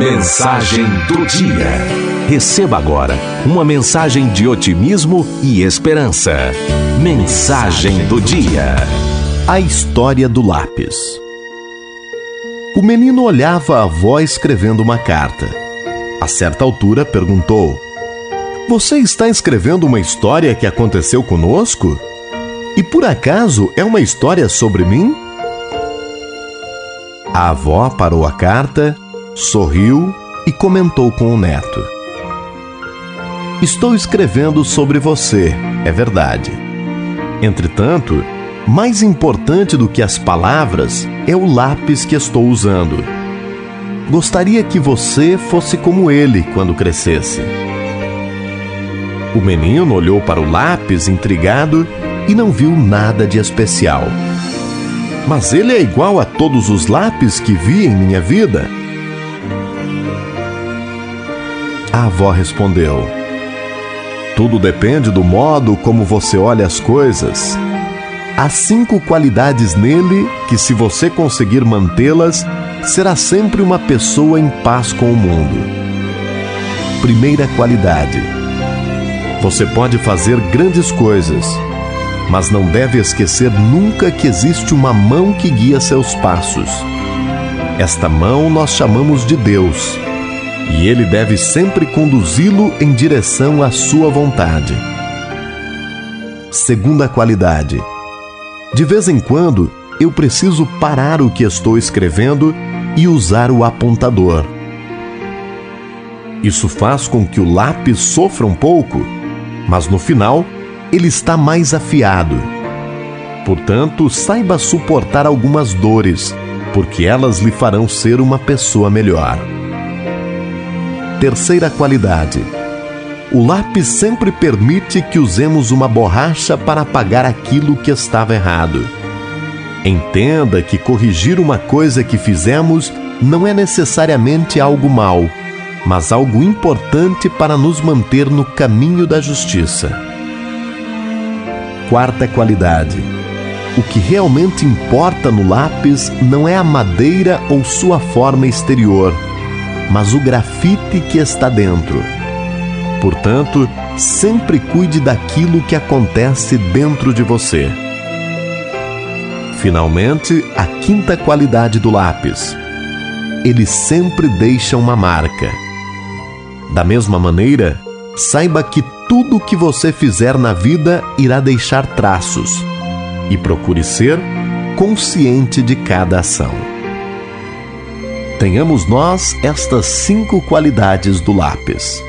Mensagem do dia. Receba agora uma mensagem de otimismo e esperança. Mensagem do dia. A história do lápis. O menino olhava a avó escrevendo uma carta. A certa altura perguntou: Você está escrevendo uma história que aconteceu conosco? E por acaso é uma história sobre mim? A avó parou a carta, sorriu e comentou com o neto: Estou escrevendo sobre você, é verdade. Entretanto, mais importante do que as palavras é o lápis que estou usando. Gostaria que você fosse como ele quando crescesse. O menino olhou para o lápis intrigado e não viu nada de especial. Mas ele é igual a todos os lápis que vi em minha vida? A avó respondeu: Tudo depende do modo como você olha as coisas. Há cinco qualidades nele que, se você conseguir mantê-las, será sempre uma pessoa em paz com o mundo. Primeira qualidade: Você pode fazer grandes coisas mas não deve esquecer nunca que existe uma mão que guia seus passos. Esta mão nós chamamos de Deus, e ele deve sempre conduzi-lo em direção à sua vontade. Segunda qualidade: de vez em quando eu preciso parar o que estou escrevendo e usar o apontador. Isso faz com que o lápis sofra um pouco, mas no final ele está mais afiado. Portanto, saiba suportar algumas dores, porque elas lhe farão ser uma pessoa melhor. Terceira qualidade: o lápis sempre permite que usemos uma borracha para apagar aquilo que estava errado. Entenda que corrigir uma coisa que fizemos não é necessariamente algo mal, mas algo importante para nos manter no caminho da justiça. Quarta qualidade: o que realmente importa no lápis não é a madeira ou sua forma exterior, mas o grafite que está dentro. Portanto, sempre cuide daquilo que acontece dentro de você. Finalmente, a quinta qualidade do lápis: ele sempre deixa uma marca. Da mesma maneira, saiba que tudo o que você fizer na vida irá deixar traços e procure ser consciente de cada ação. Tenhamos nós estas cinco qualidades do lápis.